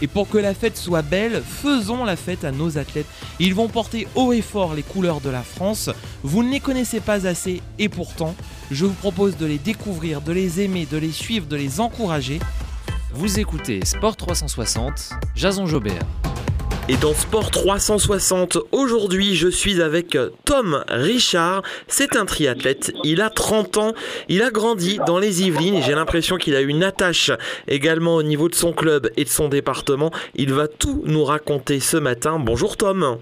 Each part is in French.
Et pour que la fête soit belle, faisons la fête à nos athlètes. Ils vont porter haut et fort les couleurs de la France. Vous ne les connaissez pas assez et pourtant, je vous propose de les découvrir, de les aimer, de les suivre, de les encourager. Vous écoutez Sport 360, Jason Jobert. Et dans Sport 360, aujourd'hui, je suis avec Tom Richard. C'est un triathlète. Il a 30 ans. Il a grandi dans les Yvelines et j'ai l'impression qu'il a une attache également au niveau de son club et de son département. Il va tout nous raconter ce matin. Bonjour Tom.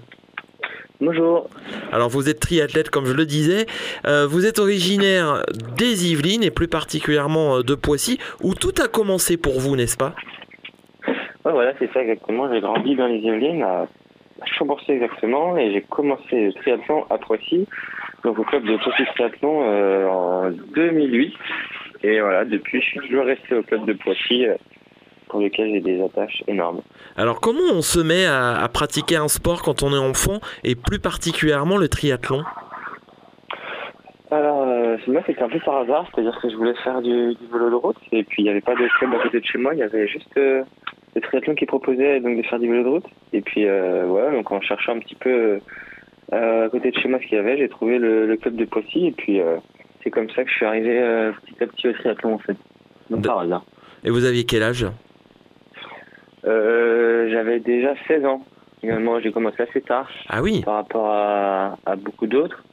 Bonjour. Alors vous êtes triathlète comme je le disais. Euh, vous êtes originaire des Yvelines et plus particulièrement euh, de Poissy où tout a commencé pour vous, n'est-ce pas? Ouais, voilà, c'est ça exactement. J'ai grandi dans les Yvelines, à à Chambourcy exactement, et j'ai commencé le triathlon à Poissy, donc au club de Poissy Triathlon euh, en 2008. Et voilà, depuis, je suis toujours resté au club de Poissy, euh, pour lequel j'ai des attaches énormes. Alors comment on se met à, à pratiquer un sport quand on est enfant et plus particulièrement le triathlon? Alors, euh, moi, c'était un peu par hasard, c'est-à-dire que je voulais faire du, du vélo de route, et puis il n'y avait pas de club à côté de chez moi, il y avait juste euh, le triathlon qui proposait donc de faire du vélo de route. Et puis euh, voilà, donc en cherchant un petit peu euh, à côté de chez moi ce qu'il y avait, j'ai trouvé le, le club de Poissy, et puis euh, c'est comme ça que je suis arrivé petit à petit au triathlon en fait. Donc De- par hasard. Et vous aviez quel âge? J'avais déjà 16 ans. Finalement, j'ai commencé assez tard. Ah oui par rapport à, à beaucoup d'autres.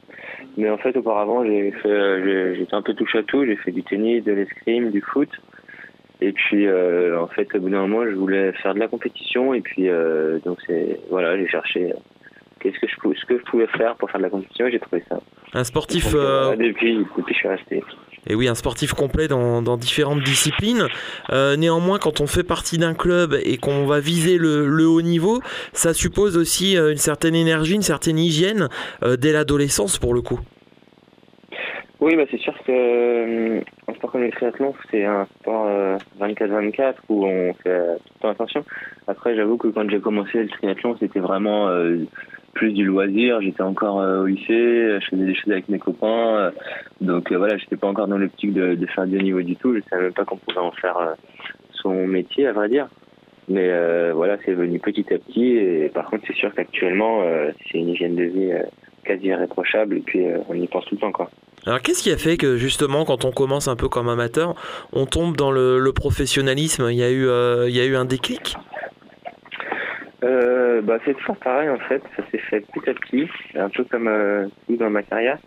Mais en fait, auparavant, j'ai fait, j'étais un peu touche à tout. J'ai fait du tennis, de l'escrime, du foot. Et puis, euh, en fait, au bout d'un moment, je voulais faire de la compétition. Et puis, euh, donc, c'est voilà, j'ai cherché euh, qu'est-ce que je pouvais, ce que je pouvais faire pour faire de la compétition. Et j'ai trouvé ça. Un sportif, Donc, euh, depuis, depuis, je suis resté. et oui, un sportif complet dans, dans différentes disciplines. Néanmoins, quand on fait partie d'un club et qu'on va viser le, le haut niveau, ça suppose aussi une certaine énergie, une certaine hygiène dès l'adolescence pour le coup. Oui, bah, c'est sûr que euh, un sport comme le triathlon, c'est un sport euh, 24-24 où on fait euh, tout le temps attention. Après, j'avoue que quand j'ai commencé le triathlon, c'était vraiment euh, plus du loisir. J'étais encore euh, au lycée, je faisais des choses avec mes copains. euh, donc euh, voilà, j'étais pas encore dans l'optique de, faire du niveau du tout. Je savais même pas qu'on pouvait en faire euh, son métier, à vrai dire. Mais euh, voilà, c'est venu petit à petit. Et par contre, c'est sûr qu'actuellement, euh, c'est une hygiène de vie euh, quasi irréprochable. Et puis, euh, on y pense tout le temps, quoi. Alors qu'est-ce qui a fait que justement quand on commence un peu comme amateur, on tombe dans le, professionnalisme? Il y a eu, euh, y a eu un déclic? Euh, bah, c'est toujours pareil en fait, ça s'est fait petit à petit, un peu comme euh, dans ma carrière.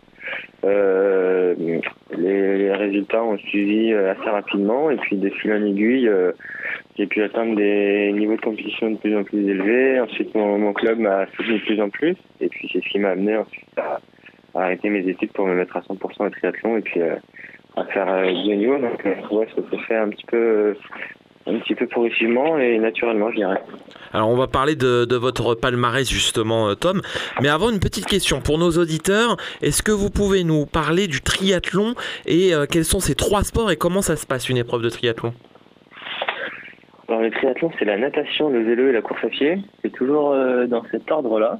Euh, les, résultats ont suivi assez rapidement. Et puis de fil en aiguille, j'ai pu atteindre des niveaux de compétition de plus en plus élevés. Ensuite, mon club m'a soutenu de plus en plus. Et puis c'est ce qui m'a amené ensuite à, à arrêter mes études pour me mettre à 100% au triathlon et puis euh, à faire euh, du niveau. Donc euh, ouais, ça s'est fait un petit peu, un petit peu progressivement et naturellement, je dirais. Alors on va parler de, de votre palmarès justement Tom, mais avant une petite question pour nos auditeurs, est-ce que vous pouvez nous parler du triathlon et euh, quels sont ces trois sports et comment ça se passe une épreuve de triathlon? Alors le triathlon, c'est la natation, le vélo et la course à pied. C'est toujours euh, dans cet ordre-là.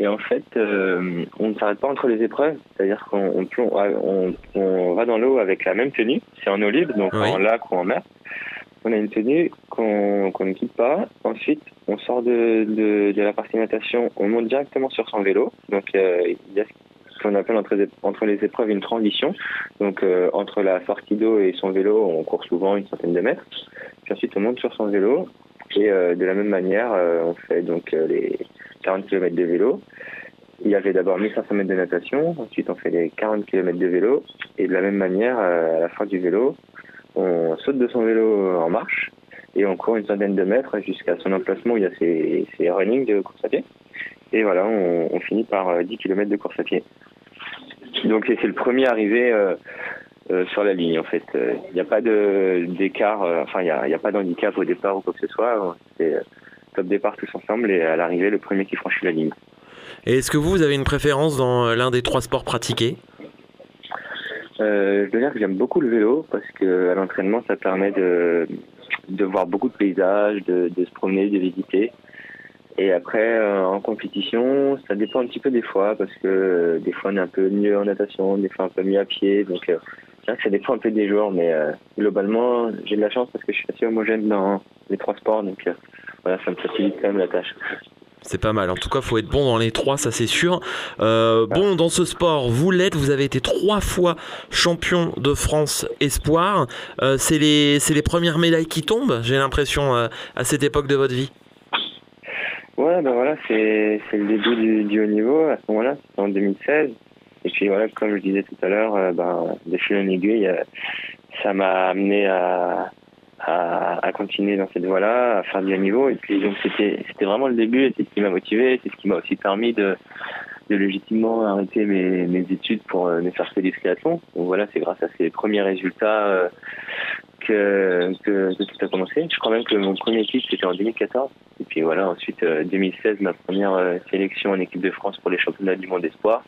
Et en fait, euh, on ne s'arrête pas entre les épreuves. C'est-à-dire qu'on on, plonge- on, on va dans l'eau avec la même tenue. C'est en eau libre, donc Oui. en lac ou en mer. On a une tenue qu'on qu'on ne quitte pas. Ensuite, on sort de, de, de la partie natation, on monte directement sur son vélo. Donc euh, il y a ce qu'on appelle entre, entre les épreuves une transition. Donc euh, entre la sortie d'eau et son vélo, on court souvent une centaine de mètres. Puis ensuite, on monte sur son vélo et euh, de la même manière, euh, on fait donc euh, les 40 km de vélo. Il y avait d'abord 1500 mètres de natation, ensuite on fait les 40 km de vélo et de la même manière, euh, à la fin du vélo, on saute de son vélo en marche et on court une centaine de mètres jusqu'à son emplacement où il y a ses, running de course à pied. Et voilà, on, finit par euh, 10 km de course à pied. Donc c'est le premier arrivé euh, euh, sur la ligne en fait. Euh, Il n'y a pas d'écart, euh, enfin il n'y a, pas d'handicap au départ ou quoi que ce soit. Euh, top départ tous ensemble et à l'arrivée le premier qui franchit la ligne. Et est-ce que vous, vous avez une préférence dans euh, l'un des trois sports pratiqués? Euh, je dois dire que j'aime beaucoup le vélo parce que à l'entraînement, ça permet de, de voir beaucoup de paysages, de, de se promener, de visiter. Et après, euh, en compétition, ça dépend un petit peu des fois parce que euh, des fois on est un peu mieux en natation, des fois un peu mieux à pied. Donc, c'est vrai que ça dépend un peu des jours, mais globalement, j'ai de la chance parce que je suis assez homogène dans les trois sports. Donc, voilà, ça me facilite quand même la tâche. C'est pas mal. En tout cas, faut être bon dans les trois, ça c'est sûr. Euh, bon, dans ce sport, vous l'êtes. Vous avez été trois fois champion de France espoir. Euh, c'est les, c'est les premières médailles qui tombent. J'ai l'impression euh, à cette époque de votre vie. Ouais, ben voilà, c'est c'est le début du, du haut niveau à ce moment-là, en 2016. Et puis voilà, comme je disais tout à l'heure, ben, de fil en aiguille, ça m'a amené à, à, continuer dans cette voie-là, à faire du haut niveau. Et puis donc c'était vraiment le début, et c'est ce qui m'a motivé, c'est ce qui m'a aussi permis de, légitimement arrêter mes, études pour euh, ne faire que du triathlon. Donc voilà, c'est grâce à ces premiers résultats euh, que, tout a commencé. Je crois même que mon premier titre c'était en 2014. Et puis voilà, ensuite euh, 2016, ma première euh, sélection en équipe de France pour les championnats du monde espoir.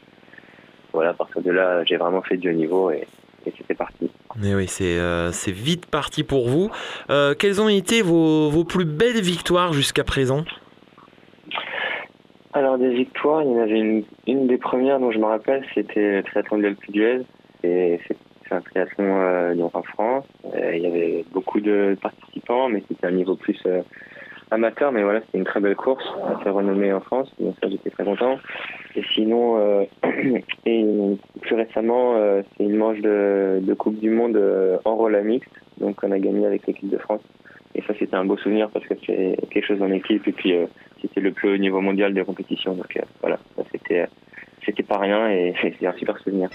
Voilà, à partir de là, j'ai vraiment fait du haut niveau et c'était parti. Mais oui, c'est euh, vite parti pour vous. Euh, quelles ont été vos, vos plus belles victoires jusqu'à présent? Alors des victoires, il y en avait une, une des premières dont je me rappelle, c'était le triathlon de l'Alpe. Et c'est un triathlon euh, en France. Il y avait beaucoup de participants, mais c'était un niveau plus amateur. Mais voilà, c'était une très belle course, assez renommée en France. Donc ça, j'étais très content. Et sinon, euh, et plus récemment, euh, c'est une manche de, de Coupe du Monde euh, en roller mixte. Donc on a gagné avec l'équipe de France. Et ça, c'était un beau souvenir parce que c'est quelque chose en équipe. Et puis, euh, c'était le plus haut niveau mondial de compétition. Donc voilà, ça, c'était c'était pas rien et c'est un super souvenir.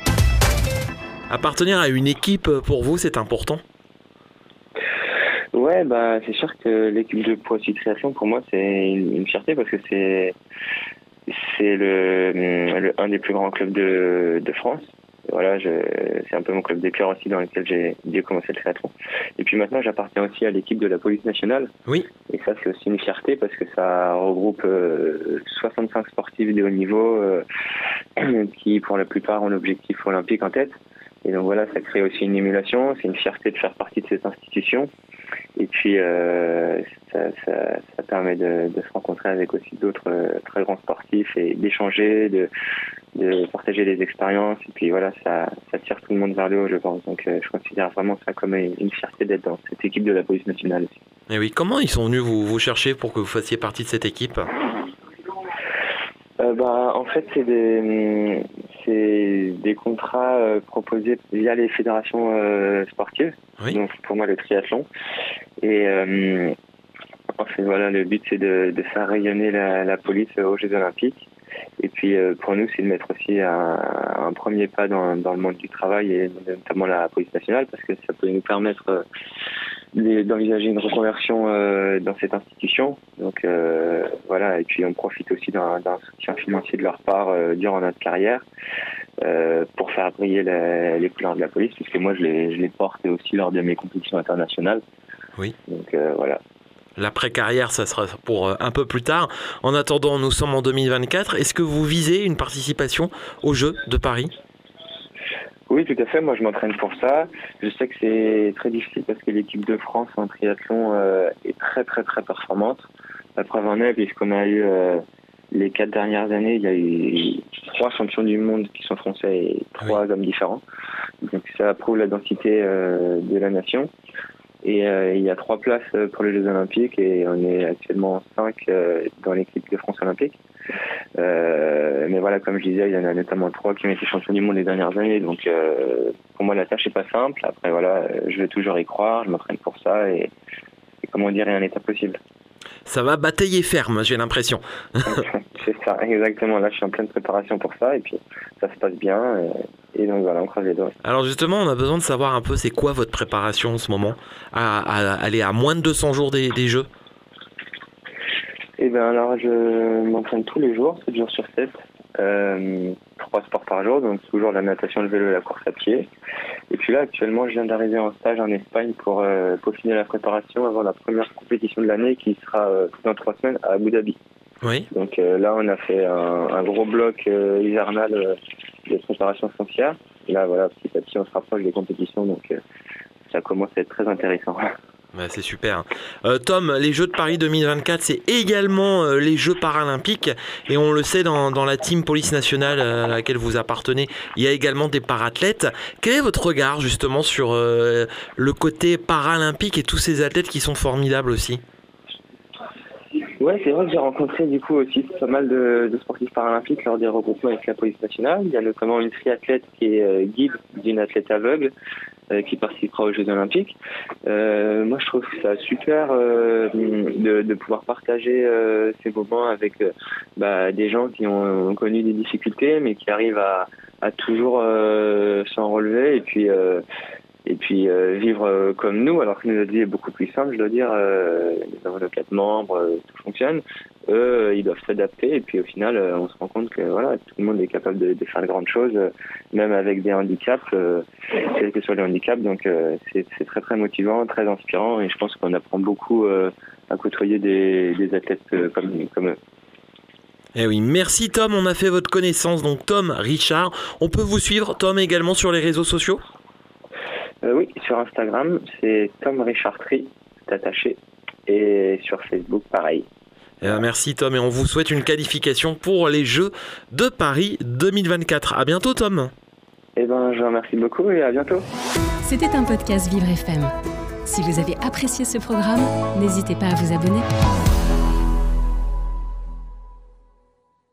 Appartenir à une équipe, pour vous, c'est important? Ouais, bah c'est sûr que l'équipe de Poissy Triathlon pour moi c'est une, une fierté parce que c'est c'est le, le un des plus grands clubs de, de France. Voilà, c'est un peu mon club des cœurs aussi dans lequel j'ai j'ai commencé le triathlon. Et puis maintenant j'appartiens aussi à l'équipe de la police nationale. Oui. Et ça c'est aussi une fierté parce que ça regroupe euh, 65 sportifs de haut niveau euh, qui pour la plupart ont l'objectif olympique en tête. Et donc voilà, ça crée aussi une émulation, c'est une fierté de faire partie de cette institution. Et puis euh, ça, ça, ça permet de, de se rencontrer avec aussi d'autres euh, très grands sportifs et d'échanger, de, de partager des expériences. Et puis voilà, ça, ça tire tout le monde vers le haut, je pense. Donc euh, je considère vraiment ça comme une fierté d'être dans cette équipe de la police nationale aussi. Et oui, comment ils sont venus vous, vous chercher pour que vous fassiez partie de cette équipe? Euh, bah, en fait, c'est des, c'est des contrats euh, proposés via les fédérations euh, sportives. Oui. Donc, pour moi, le triathlon. Et euh, voilà, le but, c'est de, de faire rayonner la, la police aux Jeux Olympiques. Et puis, pour nous, c'est de mettre aussi un, un premier pas dans, dans le monde du travail et notamment la police nationale parce que ça peut nous permettre d'envisager une reconversion euh, dans cette institution. Donc euh, voilà, et puis on profite aussi d'un soutien financier de leur part euh, durant notre carrière pour faire briller la- les couleurs de la police, puisque moi je les, je les porte aussi lors de mes compétitions internationales. Oui. Donc voilà. L'après-carrière, ça sera pour un peu plus tard. En attendant, nous sommes en 2024. Est-ce que vous visez une participation aux Jeux de Paris? Oui, tout à fait. Moi, je m'entraîne pour ça. Je sais que c'est très difficile parce que l'équipe de France en triathlon euh, est très, très, très performante. La preuve en est, puisqu'on a eu euh, les quatre dernières années, il y a eu trois champions du monde qui sont français et trois hommes différents. Donc, ça prouve la densité euh, de la nation. Et il y a trois places pour les Jeux Olympiques et on est actuellement cinq dans l'équipe de France Olympique. Euh, mais voilà, comme je disais, il y en a notamment trois qui ont été champions du monde les dernières années. Donc, euh, pour moi, la tâche n'est pas simple. Après, voilà, je vais toujours y croire, je m'entraîne pour ça et, et comment dire, rien n'est impossible. Ça va batailler ferme, j'ai l'impression. C'est ça, exactement. Là, je suis en pleine préparation pour ça et puis ça se passe bien. Et, et donc, voilà, on croise les doigts. Alors justement, on a besoin de savoir un peu c'est quoi votre préparation en ce moment? À, à aller à moins de 200 jours des, des Jeux? Eh bien, alors, je m'entraîne tous les jours, 7 jours sur 7. Euh, trois sports par jour, donc toujours la natation, le vélo et la course à pied. Et puis là, actuellement, je viens d'arriver en stage en Espagne pour euh, peaufiner la préparation avant la première compétition de l'année qui sera euh, dans trois semaines à Abu Dhabi. Oui. Donc euh, là, on a fait un, un gros bloc euh, hivernal de préparation foncière. Là, voilà, petit à petit, on se rapproche des compétitions, donc ça commence à être très intéressant. Bah, c'est super. Euh, Tom, les Jeux de Paris 2024, c'est également euh, les Jeux paralympiques. Et on le sait, dans, la team police nationale euh, à laquelle vous appartenez, il y a également des parathlètes. Quel est votre regard justement sur le côté paralympique et tous ces athlètes qui sont formidables aussi? Ouais, c'est vrai que j'ai rencontré du coup aussi pas mal de, de sportifs paralympiques lors des regroupements avec la police nationale. Il y a notamment une triathlète qui est guide d'une athlète aveugle qui participera aux Jeux Olympiques. Euh, moi, je trouve ça super euh, de, pouvoir partager euh, ces moments avec euh, bah, des gens qui ont, connu des difficultés, mais qui arrivent à, toujours euh, s'en relever et puis euh, et puis euh, vivre euh, comme nous, alors que notre vie est beaucoup plus simple, je dois dire. Euh, nous avons nos quatre membres, euh, tout fonctionne. Eux, ils doivent s'adapter et puis au final, euh, on se rend compte que voilà, tout le monde est capable de, de faire de grandes choses, euh, même avec des handicaps, euh, quels que soient les handicaps. Donc euh, c'est très très motivant, très inspirant et je pense qu'on apprend beaucoup euh, à côtoyer des, des athlètes comme, comme eux. Eh oui, merci Tom, on a fait votre connaissance. Donc Tom Richard, on peut vous suivre, Tom, également sur les réseaux sociaux? Euh, oui, sur Instagram, c'est Tom Richard Tri, c'est attaché. Et sur Facebook, pareil. Eh ben, merci Tom et on vous souhaite une qualification pour les Jeux de Paris 2024. À bientôt Tom. Eh ben, je vous remercie beaucoup et à bientôt. C'était un podcast Vivre FM. Si vous avez apprécié ce programme, n'hésitez pas à vous abonner.